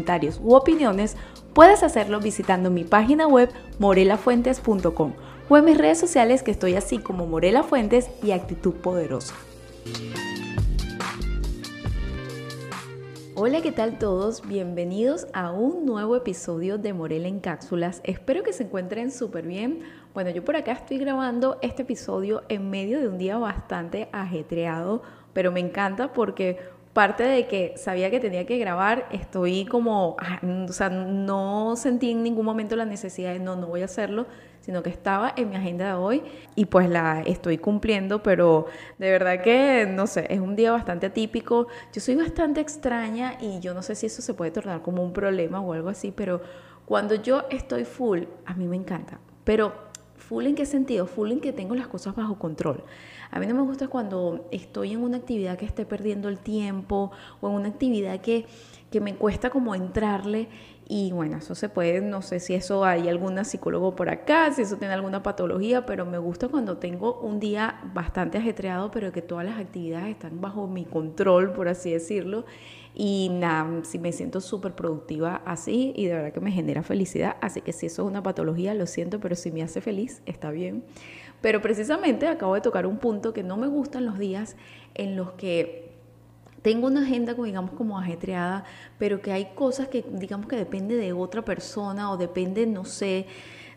comentarios u opiniones, puedes hacerlo visitando mi página web morelafuentes.com o en mis redes sociales que estoy así como Morela Fuentes y Actitud Poderosa. Hola, ¿qué tal todos? Bienvenidos a un nuevo episodio de Morela en Cápsulas. Espero que se encuentren súper bien. Bueno, yo por acá estoy grabando este episodio en medio de un día bastante ajetreado, pero me encanta porque parte de que sabía que tenía que grabar, estoy como, ah, o sea, no sentí en ningún momento la necesidad de no, no voy a hacerlo, sino que estaba en mi agenda de hoy y pues la estoy cumpliendo, pero de verdad que, no sé, es un día bastante atípico. Yo soy bastante extraña y yo no sé si eso se puede tornar como un problema o algo así, pero cuando yo estoy full, a mí me encanta. Pero full en qué sentido? Full en que tengo las cosas bajo control. A mí no me gusta cuando estoy en una actividad que esté perdiendo el tiempo o en una actividad que, que me cuesta como entrarle y bueno, eso se puede, no sé si eso hay alguna psicólogo por acá, si eso tiene alguna patología, pero me gusta cuando tengo un día bastante ajetreado, pero que todas las actividades están bajo mi control, por así decirlo. Y nada, si me siento súper productiva así y de verdad que me genera felicidad. Así que si eso es una patología, lo siento, pero si me hace feliz, está bien. Pero precisamente acabo de tocar un punto que no me gustan los días en los que tengo una agenda, digamos, como ajetreada, pero que hay cosas que, digamos, que depende de otra persona o depende, no sé,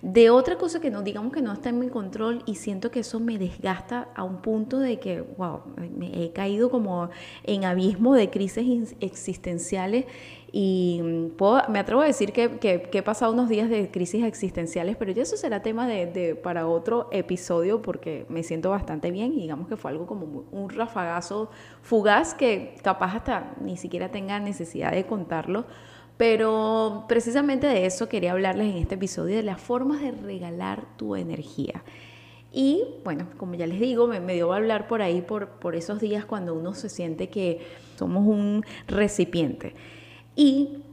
de otra cosa que no, digamos que no está en mi control y siento que eso me desgasta a un punto de que, wow, me he caído como en abismo de crisis existenciales y mm, me atrevo a decir que, que, he pasado unos días de crisis existenciales, pero ya eso será tema de, para otro episodio porque me siento bastante bien y digamos que fue algo como un rafagazo fugaz que capaz hasta ni siquiera tenga necesidad de contarlo. Pero precisamente de eso quería hablarles en este episodio, de las formas de regalar tu energía. Y bueno, como ya les digo, me, me dio a hablar por ahí, por, por esos días cuando uno se siente que somos un recipiente. Y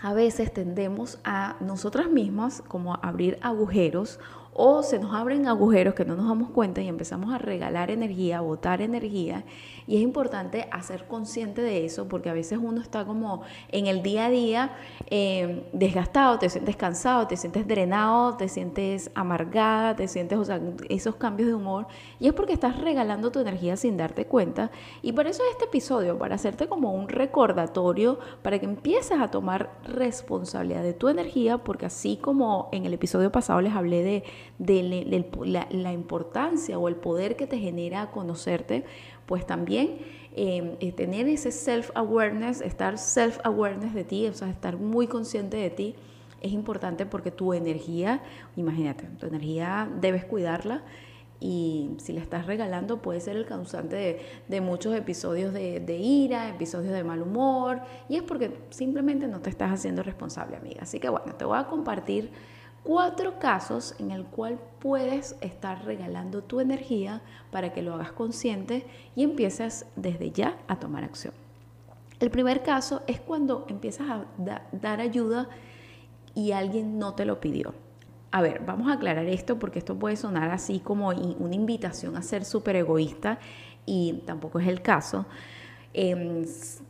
a veces tendemos a nosotras mismas como a abrir agujeros o se nos abren agujeros que no nos damos cuenta y empezamos a regalar energía, a botar energía. Y es importante hacer consciente de eso porque a veces uno está como en el día a día eh, desgastado, te sientes cansado, te sientes drenado, te sientes amargada, te sientes, o esos cambios de humor. Y es porque estás regalando tu energía sin darte cuenta. Y por eso este episodio, para hacerte como un recordatorio, para que empieces a tomar responsabilidad de tu energía, porque así como en el episodio pasado les hablé de de la, importancia o el poder que te genera conocerte, pues también em, eh, tener ese self-awareness, estar self-awareness de ti, o sea, estar muy consciente de ti, es importante porque tu energía, imagínate, tu energía debes cuidarla y si la estás regalando puede ser el causante de, muchos episodios de, de, ira, episodios de mal humor, y es porque simplemente no te estás haciendo responsable, amiga. Así que bueno, te voy a compartir cuatro casos en el cual puedes estar regalando tu energía para que lo hagas consciente y empieces desde ya a tomar acción. El primer caso es cuando empiezas a dar ayuda y alguien no te lo pidió. A ver, vamos a aclarar esto porque esto puede sonar así como una invitación a ser súper egoísta y tampoco es el caso. Em,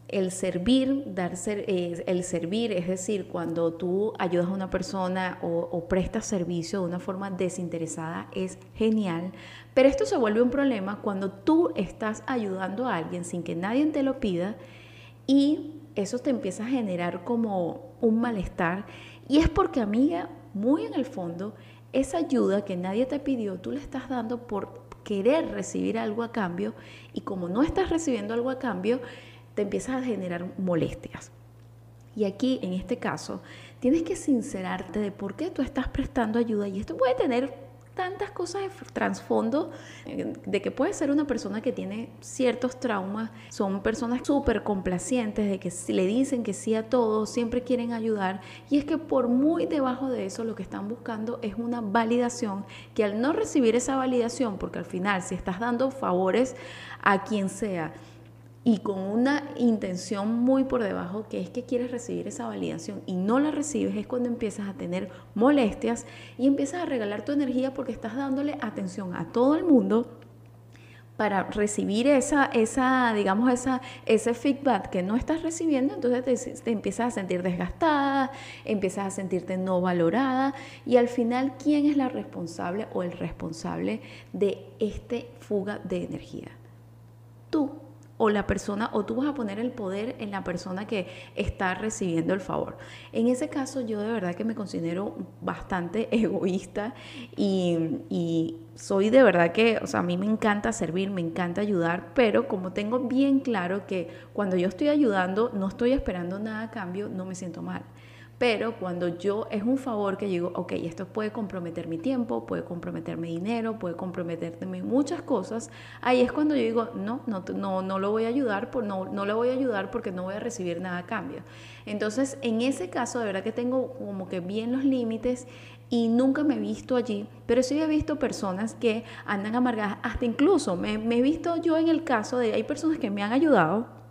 el servir, dar ser, eh, el servir, es decir, cuando tú ayudas a una persona o, prestas servicio de una forma desinteresada, es genial. Pero esto se vuelve un problema cuando tú estás ayudando a alguien sin que nadie te lo pida y eso te empieza a generar como un malestar. Y es porque, amiga, muy en el fondo, esa ayuda que nadie te pidió, tú le estás dando por querer recibir algo a cambio y como no estás recibiendo algo a cambio, te empiezas a generar molestias. Y aquí, en este caso, tienes que sincerarte de por qué tú estás prestando ayuda y esto puede tener tantas cosas de trasfondo eh, de que puede ser una persona que tiene ciertos traumas, son personas súper complacientes, de que le dicen que sí a todo, siempre quieren ayudar. Y es que por muy debajo de eso lo que están buscando es una validación que al no recibir esa validación, porque al final si estás dando favores a quien sea, y con una intención muy por debajo, que es que quieres recibir esa validación y no la recibes, es cuando empiezas a tener molestias y empiezas a regalar tu energía porque estás dándole atención a todo el mundo para recibir esa, esa digamos, esa, ese feedback que no estás recibiendo, entonces te, te, empiezas a sentir desgastada, empiezas a sentirte no valorada y al final, ¿quién es la responsable o el responsable de este fuga de energía? Tú o la persona, o tú vas a poner el poder en la persona que está recibiendo el favor. En ese caso yo de verdad que me considero bastante egoísta y, soy de verdad que, o sea, a mí me encanta servir, me encanta ayudar, pero como tengo bien claro que cuando yo estoy ayudando no estoy esperando nada a cambio, no me siento mal. Pero cuando yo es un favor que digo, ok, esto puede comprometer mi tiempo, puede comprometer mi dinero, puede comprometerme muchas cosas, ahí es cuando yo digo, no, no, no, no lo voy a ayudar, por, no, no lo voy a ayudar porque no voy a recibir nada a cambio. Entonces, en ese caso, de verdad que tengo como que bien los límites y nunca me he visto allí, pero sí he visto personas que andan amargadas, hasta incluso me, me he visto yo en el caso de, hay personas que me han ayudado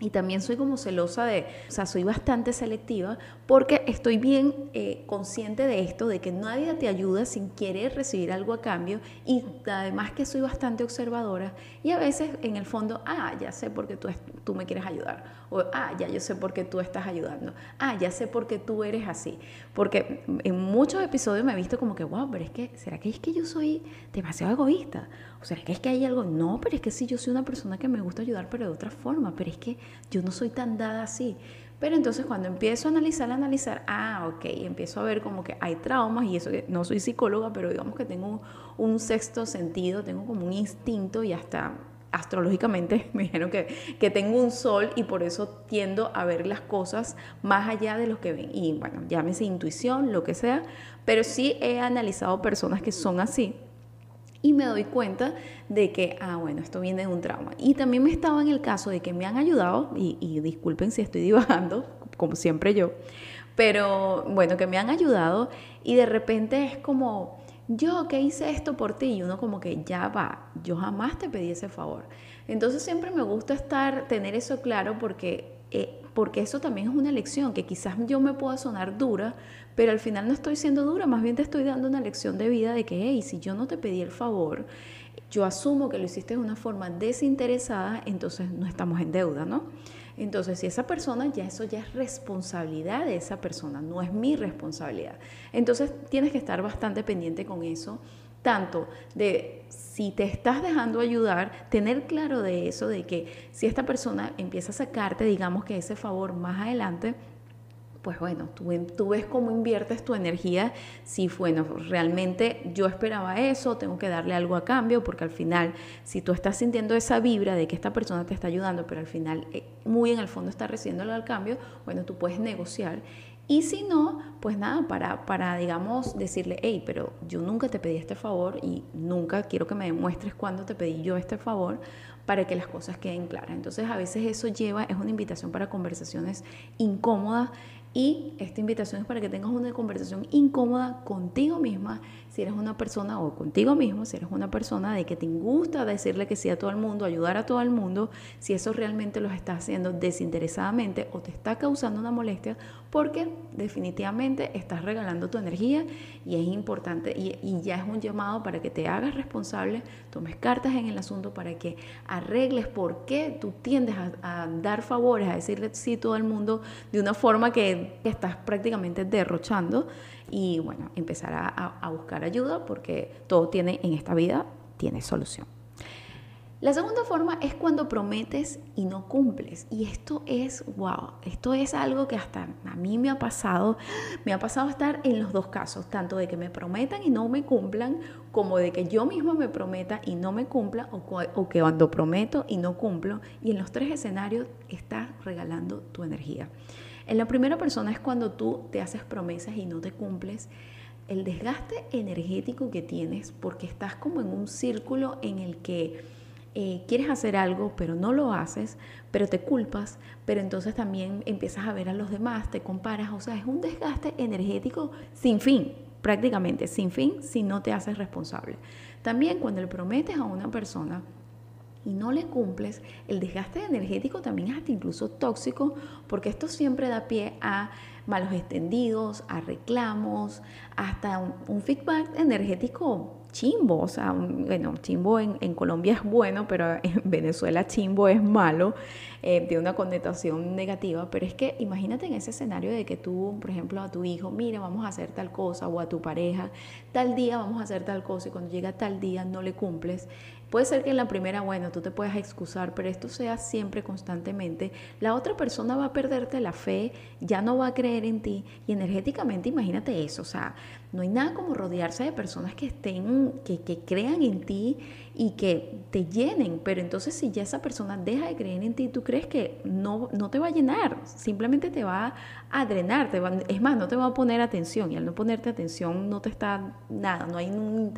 y también soy como celosa de, o sea, soy bastante selectiva porque estoy bien eh, consciente de esto, de que nadie te ayuda sin querer recibir algo a cambio y además que soy bastante observadora y a veces en el fondo, ah, ya sé por qué tú, tú me quieres ayudar o ah, ya yo sé por qué tú estás ayudando, ah, ya sé por qué tú eres así, porque en muchos episodios me he visto como que, wow, pero es que, ¿será que es que yo soy demasiado egoísta? O sea, que es que hay algo, no, pero es que sí, yo soy una persona que me gusta ayudar, pero de otra forma, pero es que yo no soy tan dada así. Pero entonces cuando empiezo a analizar, a analizar, ah, ok, empiezo a ver como que hay traumas y eso que no soy psicóloga, pero digamos que tengo un, sexto sentido, tengo como un instinto y hasta astrológicamente me dijeron que, que, tengo un sol y por eso tiendo a ver las cosas más allá de lo que ven. Y bueno, llámese intuición, lo que sea, pero sí he analizado personas que son así y me doy cuenta de que, ah, bueno, esto viene de un trauma. Y también me estaba en el caso de que me han ayudado, y, disculpen si estoy divagando, como siempre yo, pero bueno, que me han ayudado y de repente es como, yo que hice esto por ti y uno como que ya va, yo jamás te pedí ese favor. Entonces siempre me gusta estar, tener eso claro porque, eh, porque eso también es una lección, que quizás yo me pueda sonar dura, pero al final no estoy siendo dura, más bien te estoy dando una lección de vida de que, hey, si yo no te pedí el favor, yo asumo que lo hiciste de una forma desinteresada, entonces no estamos en deuda, ¿no? Entonces, si esa persona, ya eso ya es responsabilidad de esa persona, no es mi responsabilidad. Entonces, tienes que estar bastante pendiente con eso, tanto de si te estás dejando ayudar, tener claro de eso, de que si esta persona empieza a sacarte, digamos que ese favor más adelante, pues bueno, tú, ves cómo inviertes tu energía, si bueno, realmente yo esperaba eso, tengo que darle algo a cambio, porque al final, si tú estás sintiendo esa vibra de que esta persona te está ayudando, pero al final eh, muy en el fondo está recibiéndolo al cambio, bueno, tú puedes negociar. Y si no, pues nada, para, para, digamos, decirle, hey, pero yo nunca te pedí este favor y nunca quiero que me demuestres cuándo te pedí yo este favor para que las cosas queden claras. Entonces, a veces eso lleva, es una invitación para conversaciones incómodas y esta invitación es para que tengas una conversación incómoda contigo misma si eres una persona o contigo mismo, si eres una persona de que te gusta decirle que sí a todo el mundo, ayudar a todo el mundo, si eso realmente lo estás haciendo desinteresadamente o te está causando una molestia, porque definitivamente estás regalando tu energía y es importante y, ya es un llamado para que te hagas responsable, tomes cartas en el asunto para que arregles por qué tú tiendes a, dar favores, a decirle sí a todo el mundo de una forma que estás prácticamente derrochando y bueno, empezar a, buscar ayuda porque todo tiene en esta vida, tiene solución. La segunda forma es cuando prometes y no cumples. Y esto es, wow, esto es algo que hasta a mí me ha pasado, me ha pasado estar en los dos casos, tanto de que me prometan y no me cumplan, como de que yo misma me prometa y no me cumpla, o, o que cuando prometo y no cumplo. Y en los tres escenarios estás regalando tu energía. En la primera persona es cuando tú te haces promesas y no te cumples. El desgaste energético que tienes porque estás como en un círculo en el que eh, quieres hacer algo pero no lo haces, pero te culpas, pero entonces también empiezas a ver a los demás, te comparas, o sea, es un desgaste energético sin fin, prácticamente sin fin si no te haces responsable. También cuando le prometes a una persona y no le cumples, el desgaste energético también es hasta incluso tóxico, porque esto siempre da pie a malos extendidos, a reclamos, hasta un, feedback energético chimbo. O sea, bueno, chimbo en, Colombia es bueno, pero en Venezuela chimbo es malo, eh, de una connotación negativa. Pero es que imagínate en ese escenario de que tú, por ejemplo, a tu hijo, mira, vamos a hacer tal cosa, o a tu pareja, tal día vamos a hacer tal cosa, y cuando llega tal día no le cumples. Puede ser que en la primera, bueno, tú te puedas excusar, pero esto sea siempre constantemente. La otra persona va a perderte la fe, ya no va a creer en ti y energéticamente imagínate eso, o sea, no hay nada como rodearse de personas que estén, que, que crean en ti y que te llenen, pero entonces si ya esa persona deja de creer en ti, tú crees que no, no te va a llenar, simplemente te va a drenar, te va, es más, no te va a poner atención y al no ponerte atención no te está nada, no hay un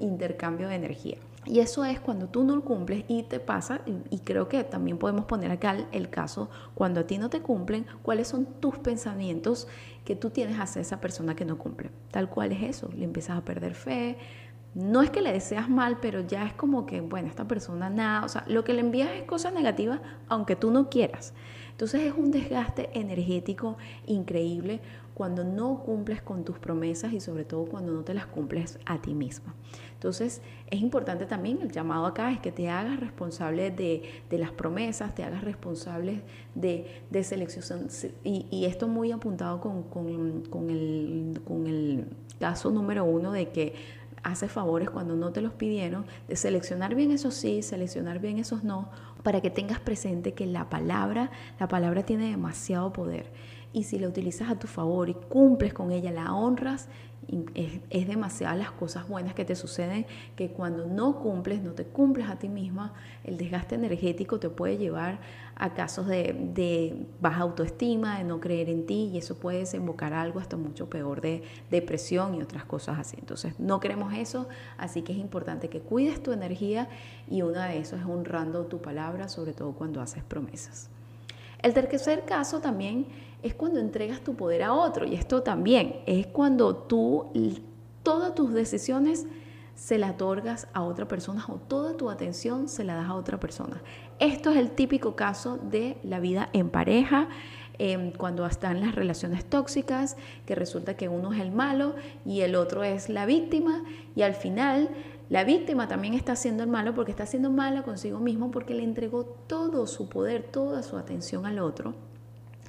intercambio de energía. Y eso es cuando tú no lo cumples y te pasa, y, creo que también podemos poner acá el, caso, cuando a ti no te cumplen, cuáles son tus pensamientos que tú tienes hacia esa persona que no cumple. Tal cual es eso, le empiezas a perder fe. No es que le deseas mal, pero ya es como que, bueno, esta persona nada, o sea, lo que le envías es cosas negativas, aunque tú no quieras. Entonces es un desgaste energético increíble cuando no cumples con tus promesas y sobre todo cuando no te las cumples a ti misma. Entonces es importante también, el llamado acá es que te hagas responsable de, las promesas, te hagas responsable de, de selección. Y, esto muy apuntado con, con, el, con el caso número uno de que hace favores cuando no te los pidieron, de seleccionar bien esos sí, seleccionar bien esos no, para que tengas presente que la palabra, la palabra tiene demasiado poder y si la utilizas a tu favor y cumples con ella, la honras, es, es demasiadas las cosas buenas que te suceden que cuando no cumples, no te cumples a ti misma, el desgaste energético te puede llevar a casos de, baja autoestima, de no creer en ti y eso puede desembocar algo hasta mucho peor de depresión y otras cosas así. Entonces no queremos eso, así que es importante que cuides tu energía y una de eso es honrando tu palabra, sobre todo cuando haces promesas. El tercer caso también es cuando entregas tu poder a otro. Y esto también es cuando tú todas tus decisiones se las otorgas a otra persona o toda tu atención se la das a otra persona. Esto es el típico caso de la vida en pareja, em, cuando están las relaciones tóxicas, que resulta que uno es el malo y el otro es la víctima y al final la víctima también está haciendo el malo porque está haciendo malo consigo mismo porque le entregó todo su poder, toda su atención al otro.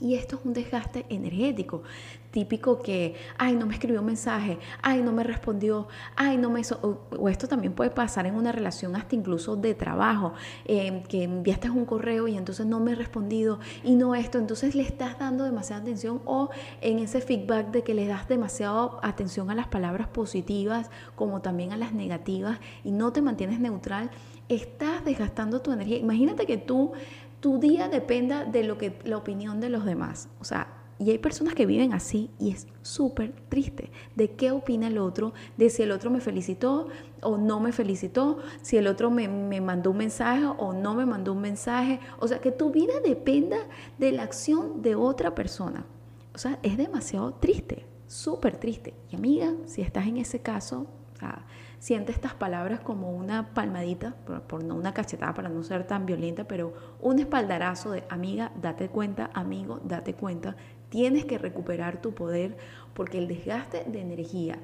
Y esto es un desgaste energético, típico que, ay, no me escribió un mensaje, ay, no me respondió, ay, no me... o, esto también puede pasar en una relación hasta incluso de trabajo, em, que enviaste un correo y entonces no me he respondido y no esto, entonces le estás dando demasiada atención o en ese feedback de que le das demasiada atención a las palabras positivas como también a las negativas y no te mantienes neutral, estás desgastando tu energía. Imagínate que tú tu día dependa de lo que la opinión de los demás. O sea, y hay personas que viven así y es súper triste de qué opina el otro, de si el otro me felicitó o no me felicitó, si el otro me, me, mandó un mensaje o no me mandó un mensaje. O sea, que tu vida dependa de la acción de otra persona. O sea, es demasiado triste, súper triste. Y amiga, si estás en ese caso, siente estas palabras como una palmadita, por, no una cachetada para no ser tan violenta, pero un espaldarazo de amiga, date cuenta, amigo, date cuenta, tienes que recuperar tu poder porque el desgaste de energía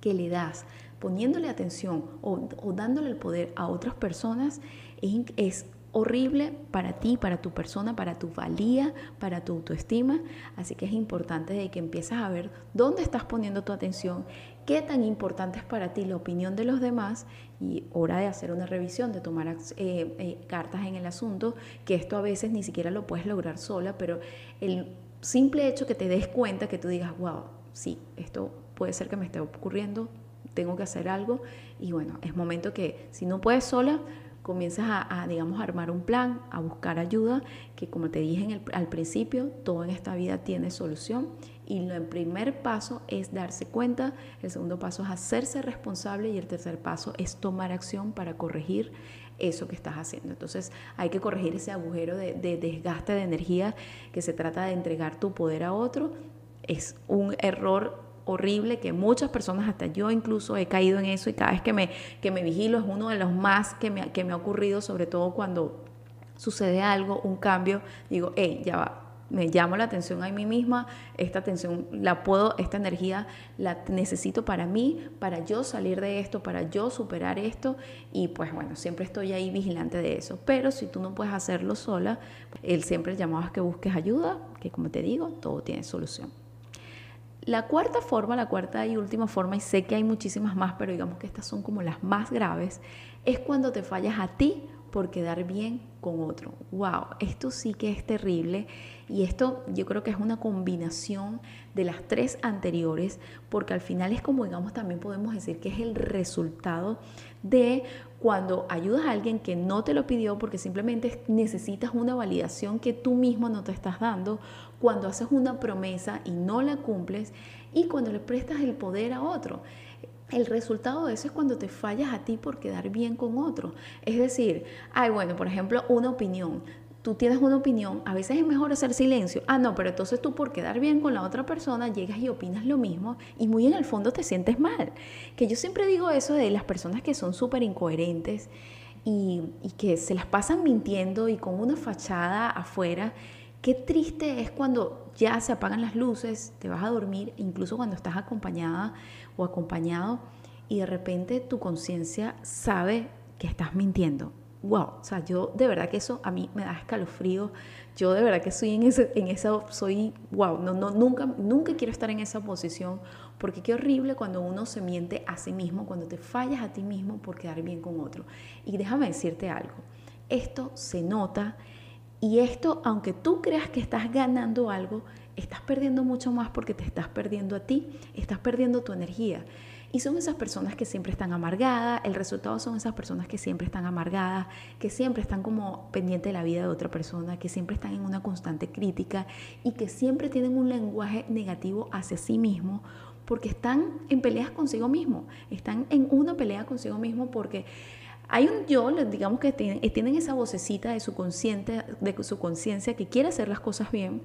que le das poniéndole atención o, dándole el poder a otras personas es, horrible para ti, para tu persona, para tu valía, para tu autoestima. Así que es importante de que empieces a ver dónde estás poniendo tu atención, qué tan importante es para ti la opinión de los demás y hora de hacer una revisión, de tomar eh, eh, cartas en el asunto, que esto a veces ni siquiera lo puedes lograr sola, pero el simple hecho que te des cuenta, que tú digas, wow, sí, esto puede ser que me esté ocurriendo, tengo que hacer algo y bueno, es momento que si no puedes sola, comienzas a, digamos, a armar un plan, a buscar ayuda, que como te dije al principio, todo en esta vida tiene solución. Y el primer paso es darse cuenta, el segundo paso es hacerse responsable y el tercer paso es tomar acción para corregir eso que estás haciendo. Entonces hay que corregir ese agujero de, de desgaste de energía que se trata de entregar tu poder a otro. Es un error horrible que muchas personas, hasta yo incluso he caído en eso y cada vez que me, que me vigilo es uno de los más que me, que me ha ocurrido, sobre todo cuando sucede algo, un cambio, digo, hey, ya va, me llamo la atención a mí misma, esta atención la puedo, esta energía la necesito para mí, para yo salir de esto, para yo superar esto y pues bueno, siempre estoy ahí vigilante de eso. Pero si tú no puedes hacerlo sola, él siempre llamaba que busques ayuda, que como te digo, todo tiene solución. La cuarta forma, la cuarta y última forma, y sé que hay muchísimas más, pero digamos que estas son como las más graves, es cuando te fallas a ti por quedar bien con otro. ¡Wow! Esto sí que es terrible y esto yo creo que es una combinación de las tres anteriores porque al final es como digamos también podemos decir que es el resultado de cuando ayudas a alguien que no te lo pidió porque simplemente necesitas una validación que tú mismo no te estás dando, cuando haces una promesa y no la cumples y cuando le prestas el poder a otro. El resultado de eso es cuando te fallas a ti por quedar bien con otro. Es decir, ay, bueno, por ejemplo, una opinión. Tú tienes una opinión, a veces es mejor hacer silencio. Ah, no, pero entonces tú por quedar bien con la otra persona llegas y opinas lo mismo y muy en el fondo te sientes mal. Que yo siempre digo eso de las personas que son súper incoherentes y, y que se las pasan mintiendo y con una fachada afuera. Qué triste es cuando ya se apagan las luces, te vas a dormir, incluso cuando estás acompañada o acompañado y de repente tu conciencia sabe que estás mintiendo. Wow, o sea, yo de verdad que eso a mí me da escalofrío. Yo de verdad que estoy en ese, en esa, soy, wow, no, no, nunca, nunca quiero estar en esa posición porque qué horrible cuando uno se miente a sí mismo, cuando te fallas a ti mismo por quedar bien con otro. Y déjame decirte algo, esto se nota y esto, aunque tú creas que estás ganando algo, estás perdiendo mucho más porque te estás perdiendo a ti, estás perdiendo tu energía. Y son esas personas que siempre están amargadas, el resultado son esas personas que siempre están amargadas, que siempre están como pendientes de la vida de otra persona, que siempre están en una constante crítica y que siempre tienen un lenguaje negativo hacia sí mismo porque están en peleas consigo mismo, están en una pelea consigo mismo porque hay un yo, digamos que tienen, esa vocecita de su de su conciencia que quiere hacer las cosas bien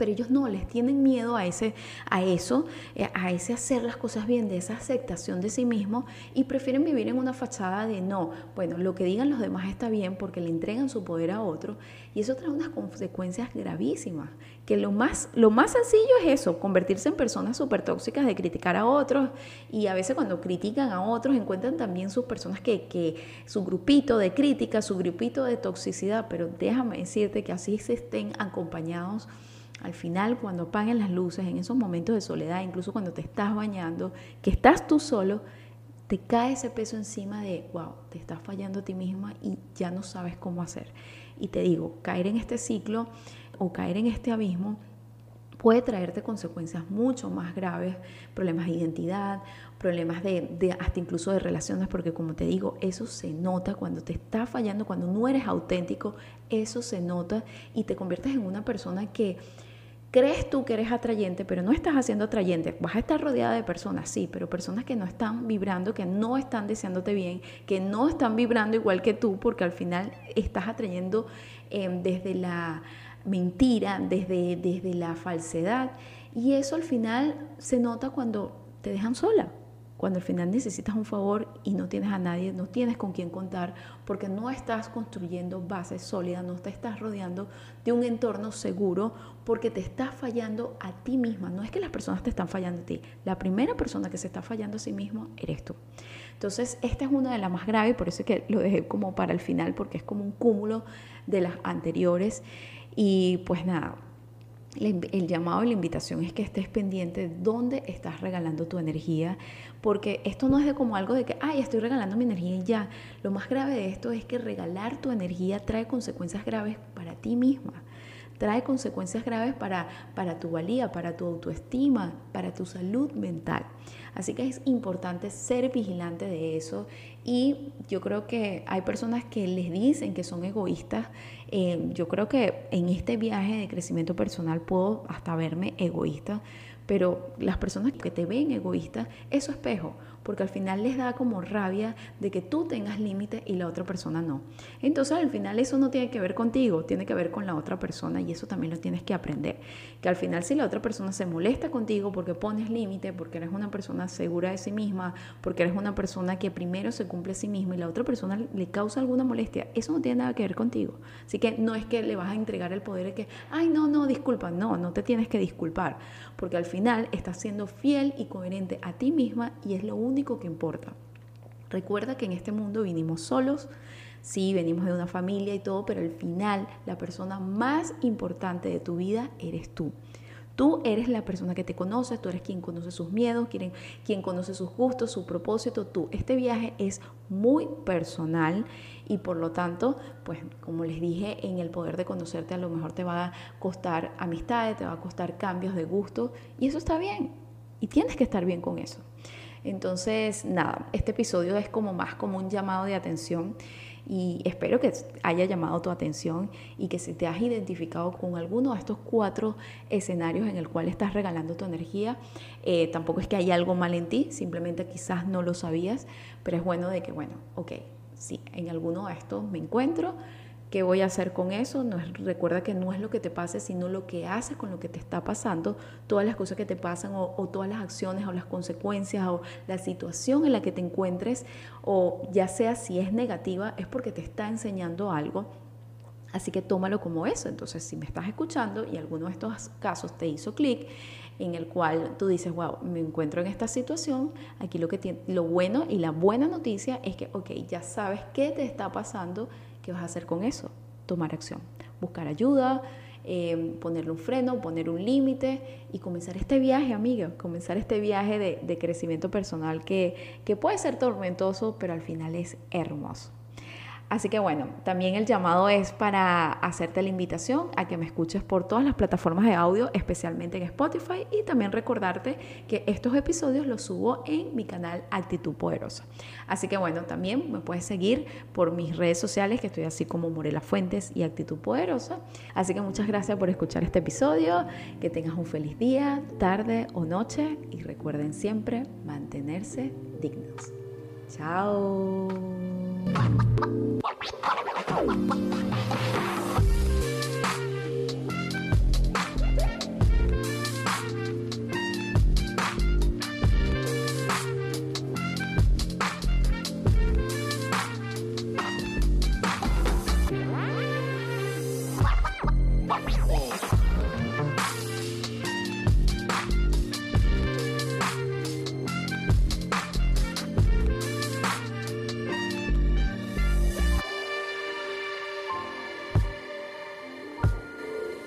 pero ellos no, les tienen miedo a, ese, a eso, eh, a ese hacer las cosas bien, de esa aceptación de sí mismo y prefieren vivir en una fachada de no, bueno, lo que digan los demás está bien porque le entregan su poder a otro y eso trae unas consecuencias gravísimas, que lo más, lo más sencillo es eso, convertirse en personas súper tóxicas de criticar a otros y a veces cuando critican a otros encuentran también sus personas que, que su grupito de crítica, su grupito de toxicidad, pero déjame decirte que así se estén acompañados al final, cuando apaguen las luces, en esos momentos de soledad, incluso cuando te estás bañando, que estás tú solo, te cae ese peso encima de, wow, te estás fallando a ti misma y ya no sabes cómo hacer. Y te digo, caer en este ciclo o caer en este abismo puede traerte consecuencias mucho más graves, problemas de identidad, problemas de, hasta incluso de relaciones, porque como te digo, eso se nota cuando te está fallando, cuando no eres auténtico, eso se nota y te conviertes en una persona que crees tú que eres atrayente, pero no estás haciendo atrayente. Vas a estar rodeada de personas, sí, pero personas que no están vibrando, que no están deseándote bien, que no están vibrando igual que tú, porque al final estás atrayendo em, desde la mentira, desde, desde la falsedad. Y eso al final se nota cuando te dejan sola, cuando al final necesitas un favor y no tienes a nadie, no tienes con quién contar, porque no estás construyendo bases sólidas, no te estás rodeando de un entorno seguro, porque te estás fallando a ti misma. No es que las personas te están fallando a ti, la primera persona que se está fallando a sí mismo eres tú. Entonces, esta es una de las más graves, por eso es que lo dejé como para el final, porque es como un cúmulo de las anteriores. Y pues nada, el llamado y la invitación es que estés pendiente de dónde estás regalando tu energía, porque esto no es de como algo de que, ay, estoy regalando mi energía y ya. Lo más grave de esto es que regalar tu energía trae consecuencias graves para ti misma, trae consecuencias graves para, para tu valía, para tu autoestima, para tu salud mental. Así que es importante ser vigilante de eso y yo creo que hay personas que les dicen que son egoístas. Eh, yo creo que en este viaje de crecimiento personal puedo hasta verme egoísta pero las personas que te ven egoísta es espejo, porque al final les da como rabia de que tú tengas límites y la otra persona no. Entonces al final eso no tiene que ver contigo, tiene que ver con la otra persona y eso también lo tienes que aprender. Que al final si la otra persona se molesta contigo porque pones límite, porque eres una persona segura de sí misma, porque eres una persona que primero se cumple a sí misma y la otra persona le causa alguna molestia, eso no tiene nada que ver contigo. Así que no es que le vas a entregar el poder de que, ay, no, no, disculpa, no, no te tienes que disculpar, porque al final estás siendo fiel y coherente a ti misma y es lo único que importa. Recuerda que en este mundo vinimos solos, sí, venimos de una familia y todo, pero al final la persona más importante de tu vida eres tú. Tú eres la persona que te conoce, tú eres quien conoce sus miedos, quien, quien conoce sus gustos, su propósito, tú. Este viaje es muy personal y por lo tanto, pues como les dije, en el poder de conocerte a lo mejor te va a costar amistades, te va a costar cambios de gusto y eso está bien y tienes que estar bien con eso. Entonces, nada, este episodio es como más como un llamado de atención y espero que haya llamado tu atención y que si te has identificado con alguno de estos cuatro escenarios en el cual estás regalando tu energía, eh, tampoco es que haya algo mal en ti, simplemente quizás no lo sabías, pero es bueno de que, bueno, ok, si en alguno de estos me encuentro, ¿Qué voy a hacer con eso? No recuerda que no es lo que te pase, sino lo que haces con lo que te está pasando, todas las cosas que te pasan o, o, todas las acciones o las consecuencias o la situación en la que te encuentres o ya sea si es negativa, es porque te está enseñando algo. Así que tómalo como eso. Entonces, si me estás escuchando y alguno de estos casos te hizo clic, en el cual tú dices, wow, me encuentro en esta situación, aquí lo, que tiene, lo bueno y la buena noticia es que, ok, ya sabes qué te está pasando ¿Qué vas a hacer con eso? Tomar acción, buscar ayuda, eh, ponerle un freno, poner un límite y comenzar este viaje, amiga, comenzar este viaje de, crecimiento personal que puede ser tormentoso, pero al final es hermoso. Así que bueno, también el llamado es para hacerte la invitación a que me escuches por todas las plataformas de audio, especialmente en Spotify, y también recordarte que estos episodios los subo en mi canal Actitud Poderosa. Así que bueno, también me puedes seguir por mis redes sociales, que estoy así como Morela Fuentes y Actitud Poderosa. Así que muchas gracias por escuchar este episodio, que tengas un feliz día, tarde o noche, y recuerden siempre mantenerse dignos. Chao. ハハハハ!